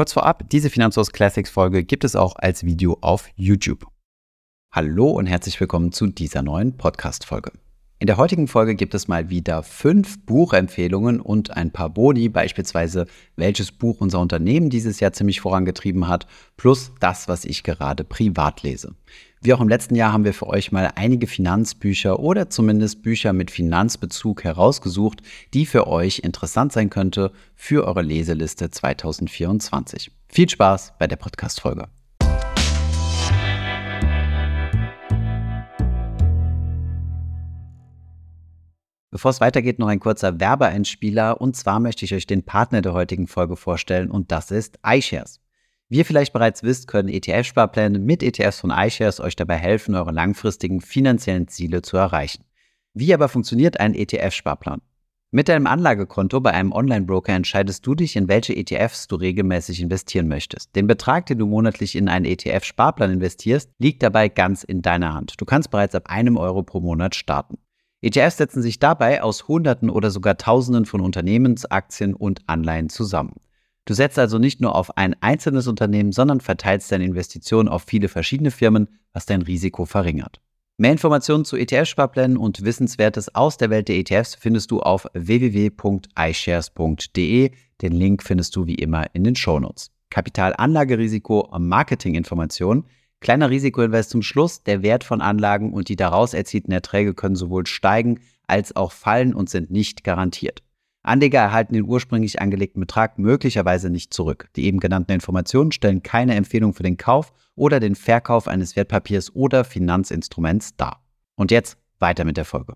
Kurz vorab, diese Finanzhaus Classics Folge gibt es auch als Video auf YouTube. Hallo und herzlich willkommen zu dieser neuen Podcast-Folge. In der heutigen Folge gibt es mal wieder fünf Buchempfehlungen und ein paar Boni, beispielsweise welches Buch unser Unternehmen dieses Jahr ziemlich vorangetrieben hat, plus das, was ich gerade privat lese. Wie auch im letzten Jahr haben wir für euch mal einige Finanzbücher oder zumindest Bücher mit Finanzbezug herausgesucht, die für euch interessant sein könnte für eure Leseliste 2024. Viel Spaß bei der Podcast-Folge. Bevor es weitergeht, noch ein kurzer Werbeeinspieler. Und zwar möchte ich euch den Partner der heutigen Folge vorstellen und das ist iShares. Wie ihr vielleicht bereits wisst, können ETF-Sparpläne mit ETFs von iShares euch dabei helfen, eure langfristigen finanziellen Ziele zu erreichen. Wie aber funktioniert ein ETF-Sparplan? Mit deinem Anlagekonto bei einem Online-Broker entscheidest du dich, in welche ETFs du regelmäßig investieren möchtest. Den Betrag, den du monatlich in einen ETF-Sparplan investierst, liegt dabei ganz in deiner Hand. Du kannst bereits ab einem Euro pro Monat starten. ETFs setzen sich dabei aus Hunderten oder sogar Tausenden von Unternehmensaktien und Anleihen zusammen. Du setzt also nicht nur auf ein einzelnes Unternehmen, sondern verteilst deine Investitionen auf viele verschiedene Firmen, was dein Risiko verringert. Mehr Informationen zu ETF-Sparplänen und Wissenswertes aus der Welt der ETFs findest du auf www.ishares.de. Den Link findest du wie immer in den Shownotes. Kapitalanlagerisiko Marketinginformationen Kleiner Risikoinvest zum Schluss. Der Wert von Anlagen und die daraus erzielten Erträge können sowohl steigen als auch fallen und sind nicht garantiert. Anleger erhalten den ursprünglich angelegten Betrag möglicherweise nicht zurück. Die eben genannten Informationen stellen keine Empfehlung für den Kauf oder den Verkauf eines Wertpapiers oder Finanzinstruments dar. Und jetzt weiter mit der Folge.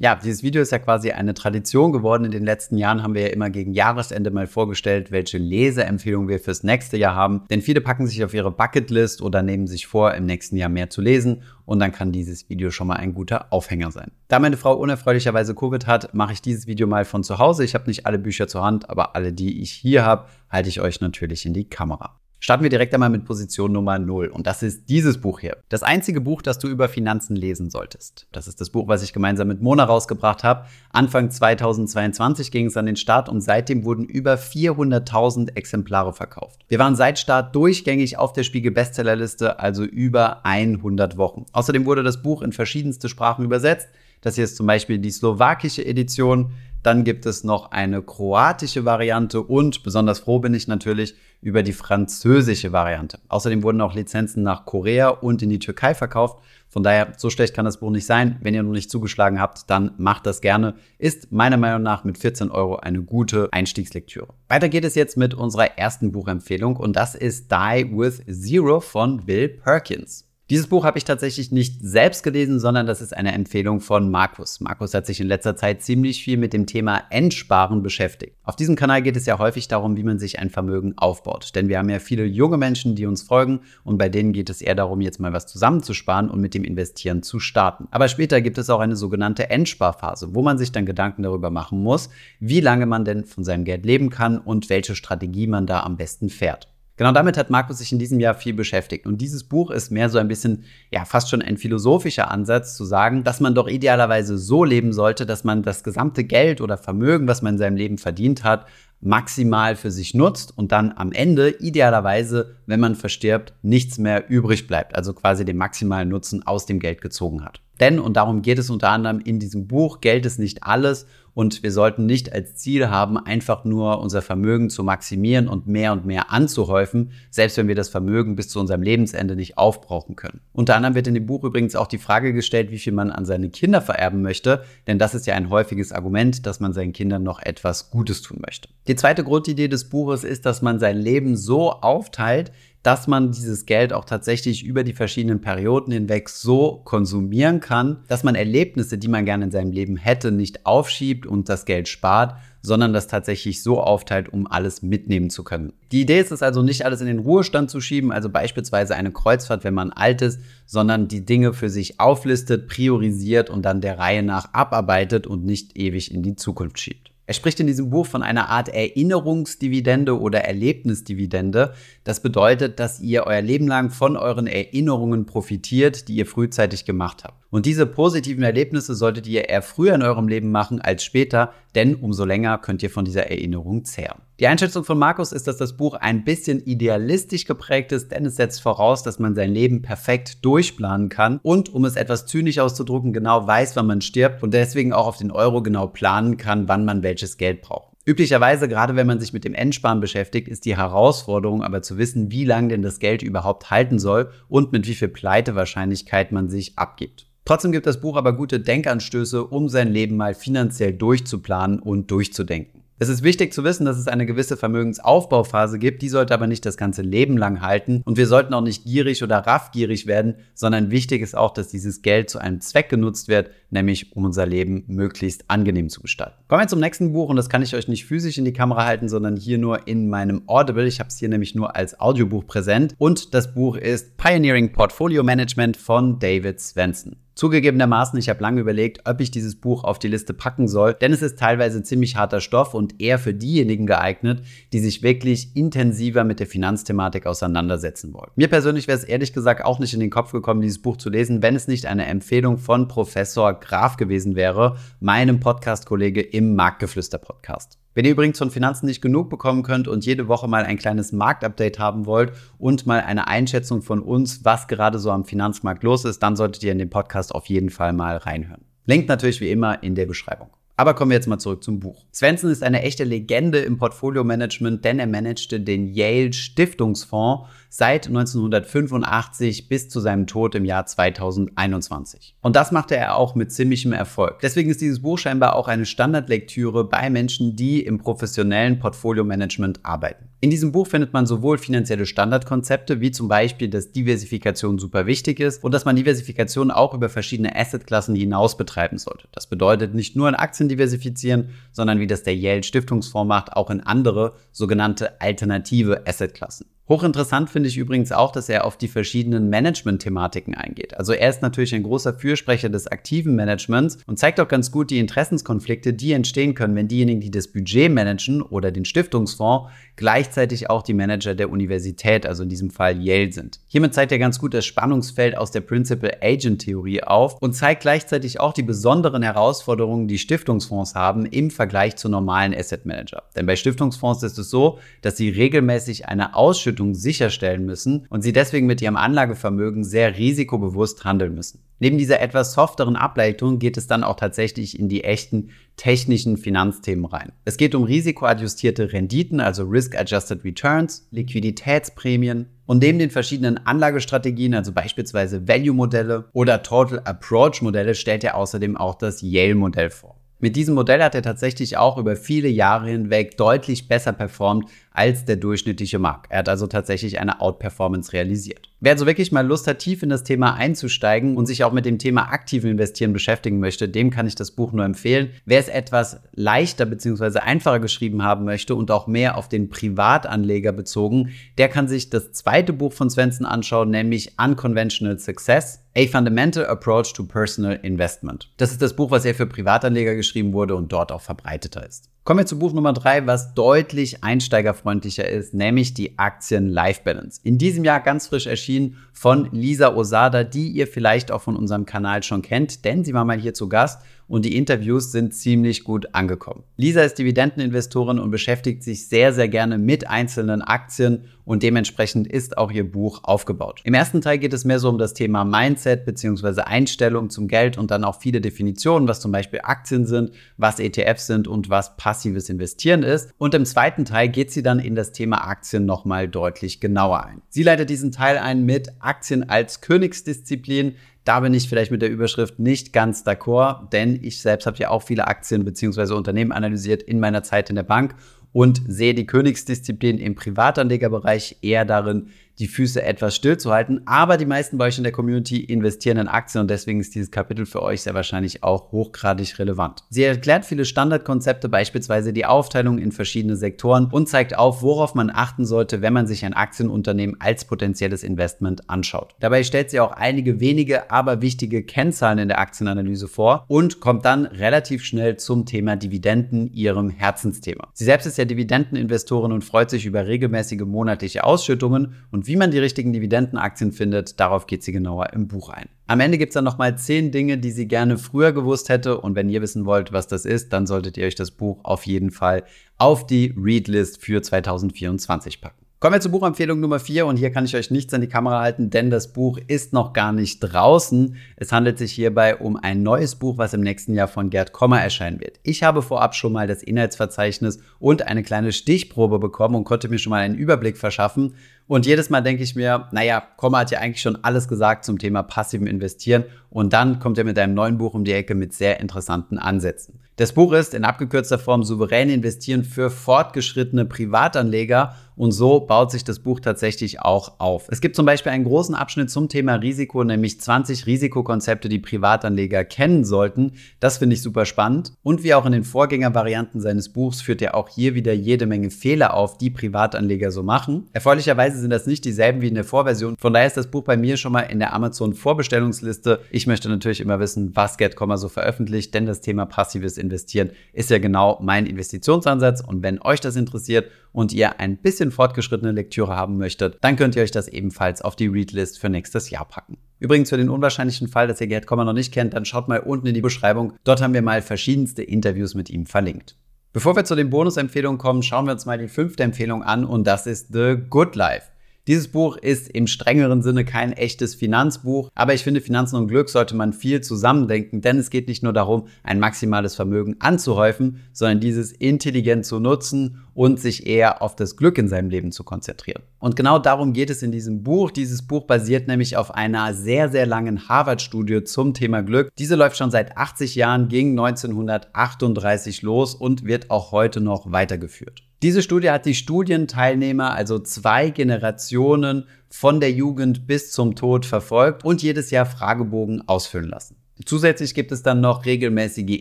Ja, dieses Video ist ja quasi eine Tradition geworden. In den letzten Jahren haben wir ja immer gegen Jahresende mal vorgestellt, welche Leseempfehlungen wir fürs nächste Jahr haben. Denn viele packen sich auf ihre Bucketlist oder nehmen sich vor, im nächsten Jahr mehr zu lesen. Und dann kann dieses Video schon mal ein guter Aufhänger sein. Da meine Frau unerfreulicherweise Covid hat, mache ich dieses Video mal von zu Hause. Ich habe nicht alle Bücher zur Hand, aber alle, die ich hier habe, halte ich euch natürlich in die Kamera. Starten wir direkt einmal mit Position Nummer 0 und das ist dieses Buch hier. Das einzige Buch, das du über Finanzen lesen solltest. Das ist das Buch, was ich gemeinsam mit Mona rausgebracht habe. Anfang 2022 ging es an den Start und seitdem wurden über 400.000 Exemplare verkauft. Wir waren seit Start durchgängig auf der Spiegel Bestsellerliste, also über 100 Wochen. Außerdem wurde das Buch in verschiedenste Sprachen übersetzt. Das hier ist zum Beispiel die slowakische Edition. Dann gibt es noch eine kroatische Variante und besonders froh bin ich natürlich über die französische Variante. Außerdem wurden auch Lizenzen nach Korea und in die Türkei verkauft. Von daher, so schlecht kann das Buch nicht sein. Wenn ihr noch nicht zugeschlagen habt, dann macht das gerne. Ist meiner Meinung nach mit 14 Euro eine gute Einstiegslektüre. Weiter geht es jetzt mit unserer ersten Buchempfehlung und das ist Die with Zero von Bill Perkins. Dieses Buch habe ich tatsächlich nicht selbst gelesen, sondern das ist eine Empfehlung von Markus. Markus hat sich in letzter Zeit ziemlich viel mit dem Thema Endsparen beschäftigt. Auf diesem Kanal geht es ja häufig darum, wie man sich ein Vermögen aufbaut. Denn wir haben ja viele junge Menschen, die uns folgen und bei denen geht es eher darum, jetzt mal was zusammenzusparen und mit dem Investieren zu starten. Aber später gibt es auch eine sogenannte Endsparphase, wo man sich dann Gedanken darüber machen muss, wie lange man denn von seinem Geld leben kann und welche Strategie man da am besten fährt. Genau damit hat Markus sich in diesem Jahr viel beschäftigt. Und dieses Buch ist mehr so ein bisschen, ja, fast schon ein philosophischer Ansatz zu sagen, dass man doch idealerweise so leben sollte, dass man das gesamte Geld oder Vermögen, was man in seinem Leben verdient hat, maximal für sich nutzt und dann am Ende idealerweise, wenn man verstirbt, nichts mehr übrig bleibt. Also quasi den maximalen Nutzen aus dem Geld gezogen hat. Denn, und darum geht es unter anderem in diesem Buch, Geld ist nicht alles und wir sollten nicht als Ziel haben, einfach nur unser Vermögen zu maximieren und mehr und mehr anzuhäufen, selbst wenn wir das Vermögen bis zu unserem Lebensende nicht aufbrauchen können. Unter anderem wird in dem Buch übrigens auch die Frage gestellt, wie viel man an seine Kinder vererben möchte, denn das ist ja ein häufiges Argument, dass man seinen Kindern noch etwas Gutes tun möchte. Die zweite Grundidee des Buches ist, dass man sein Leben so aufteilt, dass man dieses Geld auch tatsächlich über die verschiedenen Perioden hinweg so konsumieren kann, dass man Erlebnisse, die man gerne in seinem Leben hätte, nicht aufschiebt und das Geld spart, sondern das tatsächlich so aufteilt, um alles mitnehmen zu können. Die Idee ist es also nicht alles in den Ruhestand zu schieben, also beispielsweise eine Kreuzfahrt, wenn man alt ist, sondern die Dinge für sich auflistet, priorisiert und dann der Reihe nach abarbeitet und nicht ewig in die Zukunft schiebt. Er spricht in diesem Buch von einer Art Erinnerungsdividende oder Erlebnisdividende. Das bedeutet, dass ihr euer Leben lang von euren Erinnerungen profitiert, die ihr frühzeitig gemacht habt. Und diese positiven Erlebnisse solltet ihr eher früher in eurem Leben machen als später, denn umso länger könnt ihr von dieser Erinnerung zehren. Die Einschätzung von Markus ist, dass das Buch ein bisschen idealistisch geprägt ist, denn es setzt voraus, dass man sein Leben perfekt durchplanen kann und, um es etwas zynisch auszudrücken, genau weiß, wann man stirbt und deswegen auch auf den Euro genau planen kann, wann man welches Geld braucht. Üblicherweise, gerade wenn man sich mit dem Endsparen beschäftigt, ist die Herausforderung aber zu wissen, wie lange denn das Geld überhaupt halten soll und mit wie viel Pleitewahrscheinlichkeit man sich abgibt. Trotzdem gibt das Buch aber gute Denkanstöße, um sein Leben mal finanziell durchzuplanen und durchzudenken. Es ist wichtig zu wissen, dass es eine gewisse Vermögensaufbauphase gibt, die sollte aber nicht das ganze Leben lang halten und wir sollten auch nicht gierig oder raffgierig werden, sondern wichtig ist auch, dass dieses Geld zu einem Zweck genutzt wird, nämlich um unser Leben möglichst angenehm zu gestalten. Kommen wir zum nächsten Buch und das kann ich euch nicht physisch in die Kamera halten, sondern hier nur in meinem Audible. Ich habe es hier nämlich nur als Audiobuch präsent und das Buch ist Pioneering Portfolio Management von David Svensson. Zugegebenermaßen, ich habe lange überlegt, ob ich dieses Buch auf die Liste packen soll, denn es ist teilweise ziemlich harter Stoff und eher für diejenigen geeignet, die sich wirklich intensiver mit der Finanzthematik auseinandersetzen wollen. Mir persönlich wäre es ehrlich gesagt auch nicht in den Kopf gekommen, dieses Buch zu lesen, wenn es nicht eine Empfehlung von Professor Graf gewesen wäre, meinem Podcast-Kollege im Marktgeflüster-Podcast. Wenn ihr übrigens von Finanzen nicht genug bekommen könnt und jede Woche mal ein kleines Marktupdate haben wollt und mal eine Einschätzung von uns, was gerade so am Finanzmarkt los ist, dann solltet ihr in den Podcast auf jeden Fall mal reinhören. Link natürlich wie immer in der Beschreibung. Aber kommen wir jetzt mal zurück zum Buch. Svensson ist eine echte Legende im Portfolio-Management, denn er managte den Yale Stiftungsfonds seit 1985 bis zu seinem Tod im Jahr 2021. Und das machte er auch mit ziemlichem Erfolg. Deswegen ist dieses Buch scheinbar auch eine Standardlektüre bei Menschen, die im professionellen Portfolio-Management arbeiten. In diesem Buch findet man sowohl finanzielle Standardkonzepte, wie zum Beispiel, dass Diversifikation super wichtig ist und dass man Diversifikation auch über verschiedene Assetklassen hinaus betreiben sollte. Das bedeutet nicht nur in Aktien diversifizieren, sondern wie das der Yale Stiftungsfonds macht, auch in andere sogenannte alternative Assetklassen. Hochinteressant finde ich übrigens auch, dass er auf die verschiedenen Management-Thematiken eingeht. Also er ist natürlich ein großer Fürsprecher des aktiven Managements und zeigt auch ganz gut die Interessenskonflikte, die entstehen können, wenn diejenigen, die das Budget managen oder den Stiftungsfonds, gleichzeitig auch die Manager der Universität, also in diesem Fall Yale sind. Hiermit zeigt er ganz gut das Spannungsfeld aus der Principal-Agent-Theorie auf und zeigt gleichzeitig auch die besonderen Herausforderungen, die Stiftungsfonds haben im Vergleich zu normalen Asset Manager. Denn bei Stiftungsfonds ist es so, dass sie regelmäßig eine Ausschüttung Ausschüttung sicherstellen müssen und sie deswegen mit ihrem Anlagevermögen sehr risikobewusst handeln müssen. Neben dieser etwas softeren Ableitung geht es dann auch tatsächlich in die echten technischen Finanzthemen rein. Es geht um risikoadjustierte Renditen, also Risk-Adjusted Returns, Liquiditätsprämien und neben den verschiedenen Anlagestrategien, also beispielsweise Value-Modelle oder Total Approach-Modelle, stellt er außerdem auch das Yale-Modell vor. Mit diesem Modell hat er tatsächlich auch über viele Jahre hinweg deutlich besser performt als der durchschnittliche Markt. Er hat also tatsächlich eine Outperformance realisiert. Wer also wirklich mal Lust hat, tief in das Thema einzusteigen und sich auch mit dem Thema aktiven Investieren beschäftigen möchte, dem kann ich das Buch nur empfehlen. Wer es etwas leichter bzw. einfacher geschrieben haben möchte und auch mehr auf den Privatanleger bezogen, der kann sich das zweite Buch von Svensson anschauen, nämlich Unconventional Success. A Fundamental Approach to Personal Investment. Das ist das Buch, was er für Privatanleger geschrieben wurde und dort auch verbreiteter ist. Kommen wir zu Buch Nummer drei, was deutlich einsteigerfreundlicher ist, nämlich die Aktien Life Balance. In diesem Jahr ganz frisch erschienen von Lisa Osada, die ihr vielleicht auch von unserem Kanal schon kennt, denn sie war mal hier zu Gast und die Interviews sind ziemlich gut angekommen. Lisa ist Dividendeninvestorin und beschäftigt sich sehr, sehr gerne mit einzelnen Aktien und dementsprechend ist auch ihr Buch aufgebaut. Im ersten Teil geht es mehr so um das Thema Mindset bzw. Einstellung zum Geld und dann auch viele Definitionen, was zum Beispiel Aktien sind, was ETFs sind und was passives Investieren ist. Und im zweiten Teil geht sie dann in das Thema Aktien nochmal deutlich genauer ein. Sie leitet diesen Teil ein mit Aktien als Königsdisziplin. Da bin ich vielleicht mit der Überschrift nicht ganz d'accord, denn ich selbst habe ja auch viele Aktien bzw. Unternehmen analysiert in meiner Zeit in der Bank und sehe die Königsdisziplin im Privatanlegerbereich eher darin, die Füße etwas stillzuhalten. Aber die meisten bei euch in der Community investieren in Aktien und deswegen ist dieses Kapitel für euch sehr wahrscheinlich auch hochgradig relevant. Sie erklärt viele Standardkonzepte, beispielsweise die Aufteilung in verschiedene Sektoren und zeigt auf, worauf man achten sollte, wenn man sich ein Aktienunternehmen als potenzielles Investment anschaut. Dabei stellt sie auch einige wenige, aber wichtige Kennzahlen in der Aktienanalyse vor und kommt dann relativ schnell zum Thema Dividenden, ihrem Herzensthema. Sie selbst ist ja Dividendeninvestorin und freut sich über regelmäßige monatliche Ausschüttungen und wie man die richtigen Dividendenaktien findet, darauf geht sie genauer im Buch ein. Am Ende gibt es dann nochmal zehn Dinge, die sie gerne früher gewusst hätte. Und wenn ihr wissen wollt, was das ist, dann solltet ihr euch das Buch auf jeden Fall auf die Readlist für 2024 packen. Kommen wir zur Buchempfehlung Nummer 4 und hier kann ich euch nichts an die Kamera halten, denn das Buch ist noch gar nicht draußen. Es handelt sich hierbei um ein neues Buch, was im nächsten Jahr von Gerd Kommer erscheinen wird. Ich habe vorab schon mal das Inhaltsverzeichnis und eine kleine Stichprobe bekommen und konnte mir schon mal einen Überblick verschaffen. Und jedes Mal denke ich mir, naja, Kommer hat ja eigentlich schon alles gesagt zum Thema passiven Investieren und dann kommt er mit einem neuen Buch um die Ecke mit sehr interessanten Ansätzen. Das Buch ist in abgekürzter Form Souverän investieren für fortgeschrittene Privatanleger und so baut sich das Buch tatsächlich auch auf. Es gibt zum Beispiel einen großen Abschnitt zum Thema Risiko, nämlich 20 Risikokonzepte, die Privatanleger kennen sollten. Das finde ich super spannend. Und wie auch in den Vorgängervarianten seines Buchs führt er auch hier wieder jede Menge Fehler auf, die Privatanleger so machen. Erfreulicherweise sind das nicht dieselben wie in der Vorversion. Von daher ist das Buch bei mir schon mal in der Amazon Vorbestellungsliste. Ich möchte natürlich immer wissen, was GetComma so veröffentlicht, denn das Thema passives Investieren ist ja genau mein Investitionsansatz. Und wenn euch das interessiert und ihr ein bisschen fortgeschrittene Lektüre haben möchtet, dann könnt ihr euch das ebenfalls auf die Readlist für nächstes Jahr packen. Übrigens für den unwahrscheinlichen Fall, dass ihr Gerd Kommer noch nicht kennt, dann schaut mal unten in die Beschreibung. Dort haben wir mal verschiedenste Interviews mit ihm verlinkt. Bevor wir zu den Bonusempfehlungen kommen, schauen wir uns mal die fünfte Empfehlung an und das ist The Good Life. Dieses Buch ist im strengeren Sinne kein echtes Finanzbuch, aber ich finde, Finanzen und Glück sollte man viel zusammendenken, denn es geht nicht nur darum, ein maximales Vermögen anzuhäufen, sondern dieses intelligent zu nutzen und sich eher auf das Glück in seinem Leben zu konzentrieren. Und genau darum geht es in diesem Buch. Dieses Buch basiert nämlich auf einer sehr, sehr langen Harvard-Studie zum Thema Glück. Diese läuft schon seit 80 Jahren, ging 1938 los und wird auch heute noch weitergeführt. Diese Studie hat die Studienteilnehmer, also zwei Generationen von der Jugend bis zum Tod verfolgt und jedes Jahr Fragebogen ausfüllen lassen. Zusätzlich gibt es dann noch regelmäßige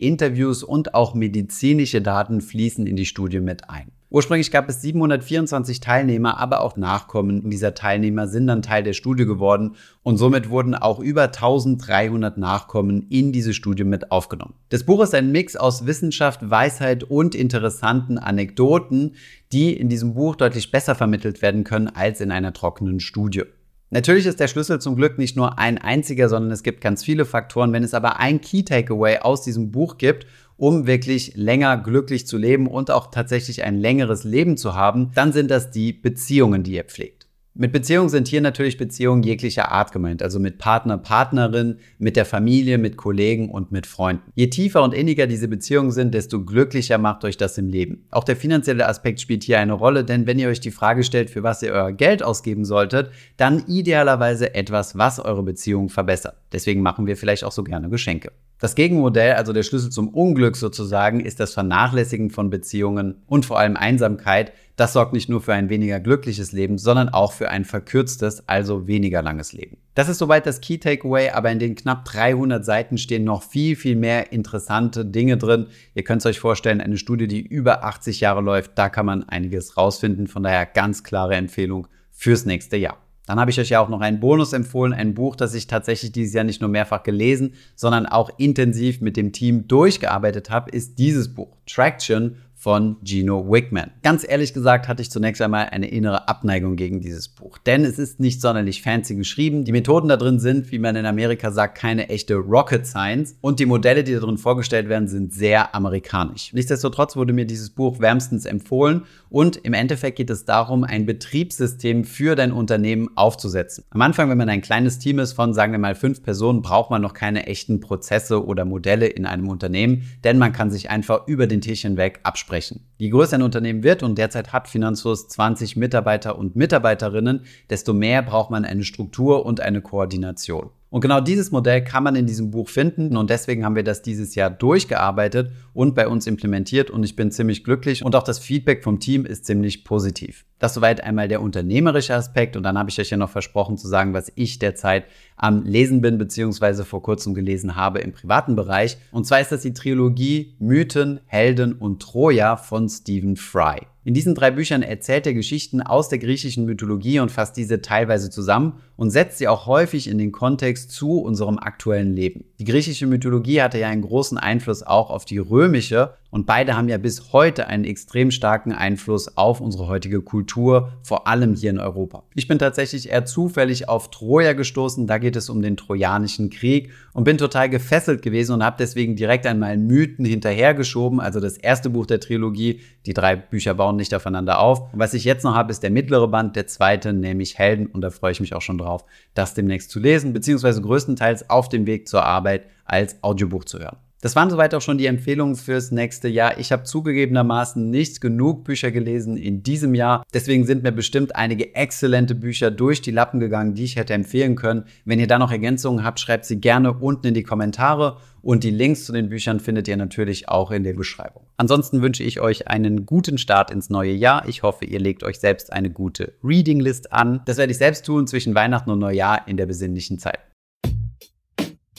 Interviews und auch medizinische Daten fließen in die Studie mit ein. Ursprünglich gab es 724 Teilnehmer, aber auch Nachkommen dieser Teilnehmer sind dann Teil der Studie geworden und somit wurden auch über 1300 Nachkommen in diese Studie mit aufgenommen. Das Buch ist ein Mix aus Wissenschaft, Weisheit und interessanten Anekdoten, die in diesem Buch deutlich besser vermittelt werden können als in einer trockenen Studie. Natürlich ist der Schlüssel zum Glück nicht nur ein einziger, sondern es gibt ganz viele Faktoren. Wenn es aber ein Key Takeaway aus diesem Buch gibt um wirklich länger glücklich zu leben und auch tatsächlich ein längeres Leben zu haben, dann sind das die Beziehungen, die ihr pflegt. Mit Beziehungen sind hier natürlich Beziehungen jeglicher Art gemeint, also mit Partner, Partnerin, mit der Familie, mit Kollegen und mit Freunden. Je tiefer und inniger diese Beziehungen sind, desto glücklicher macht euch das im Leben. Auch der finanzielle Aspekt spielt hier eine Rolle, denn wenn ihr euch die Frage stellt, für was ihr euer Geld ausgeben solltet, dann idealerweise etwas, was eure Beziehung verbessert. Deswegen machen wir vielleicht auch so gerne Geschenke. Das Gegenmodell, also der Schlüssel zum Unglück sozusagen, ist das Vernachlässigen von Beziehungen und vor allem Einsamkeit. Das sorgt nicht nur für ein weniger glückliches Leben, sondern auch für ein verkürztes, also weniger langes Leben. Das ist soweit das Key Takeaway, aber in den knapp 300 Seiten stehen noch viel, viel mehr interessante Dinge drin. Ihr könnt es euch vorstellen, eine Studie, die über 80 Jahre läuft, da kann man einiges rausfinden. Von daher ganz klare Empfehlung fürs nächste Jahr. Dann habe ich euch ja auch noch einen Bonus empfohlen, ein Buch, das ich tatsächlich dieses Jahr nicht nur mehrfach gelesen, sondern auch intensiv mit dem Team durchgearbeitet habe, ist dieses Buch, Traction von Gino Wickman. Ganz ehrlich gesagt hatte ich zunächst einmal eine innere Abneigung gegen dieses Buch, denn es ist nicht sonderlich fancy geschrieben. Die Methoden da drin sind, wie man in Amerika sagt, keine echte Rocket Science und die Modelle, die da drin vorgestellt werden, sind sehr amerikanisch. Nichtsdestotrotz wurde mir dieses Buch wärmstens empfohlen und im Endeffekt geht es darum, ein Betriebssystem für dein Unternehmen aufzusetzen. Am Anfang, wenn man ein kleines Team ist von, sagen wir mal, fünf Personen, braucht man noch keine echten Prozesse oder Modelle in einem Unternehmen, denn man kann sich einfach über den Tisch hinweg absprechen sprechen. Je größer ein Unternehmen wird und derzeit hat Finanzfluss 20 Mitarbeiter und Mitarbeiterinnen, desto mehr braucht man eine Struktur und eine Koordination. Und genau dieses Modell kann man in diesem Buch finden und deswegen haben wir das dieses Jahr durchgearbeitet und bei uns implementiert und ich bin ziemlich glücklich und auch das Feedback vom Team ist ziemlich positiv. Das soweit einmal der unternehmerische Aspekt und dann habe ich euch ja noch versprochen zu sagen, was ich derzeit am Lesen bin beziehungsweise vor kurzem gelesen habe im privaten Bereich. Und zwar ist das die Trilogie Mythen, Helden und Troja von Stephen Fry. In diesen drei Büchern erzählt er Geschichten aus der griechischen Mythologie und fasst diese teilweise zusammen und setzt sie auch häufig in den Kontext zu unserem aktuellen Leben. Die griechische Mythologie hatte ja einen großen Einfluss auch auf die römische und beide haben ja bis heute einen extrem starken Einfluss auf unsere heutige Kultur, vor allem hier in Europa. Ich bin tatsächlich eher zufällig auf Troja gestoßen, da geht es um den Trojanischen Krieg und bin total gefesselt gewesen und habe deswegen direkt einmal Mythen hinterhergeschoben, also das erste Buch der Trilogie, die drei Bücher bauen nicht aufeinander auf. Und was ich jetzt noch habe, ist der mittlere Band, der zweite, nämlich Helden und da freue ich mich auch schon drauf, das demnächst zu lesen, beziehungsweise größtenteils auf dem Weg zur Arbeit als Audiobuch zu hören. Das waren soweit auch schon die Empfehlungen fürs nächste Jahr. Ich habe zugegebenermaßen nicht genug Bücher gelesen in diesem Jahr. Deswegen sind mir bestimmt einige exzellente Bücher durch die Lappen gegangen, die ich hätte empfehlen können. Wenn ihr da noch Ergänzungen habt, schreibt sie gerne unten in die Kommentare. Und die Links zu den Büchern findet ihr natürlich auch in der Beschreibung. Ansonsten wünsche ich euch einen guten Start ins neue Jahr. Ich hoffe, ihr legt euch selbst eine gute Reading List an. Das werde ich selbst tun zwischen Weihnachten und Neujahr in der besinnlichen Zeit.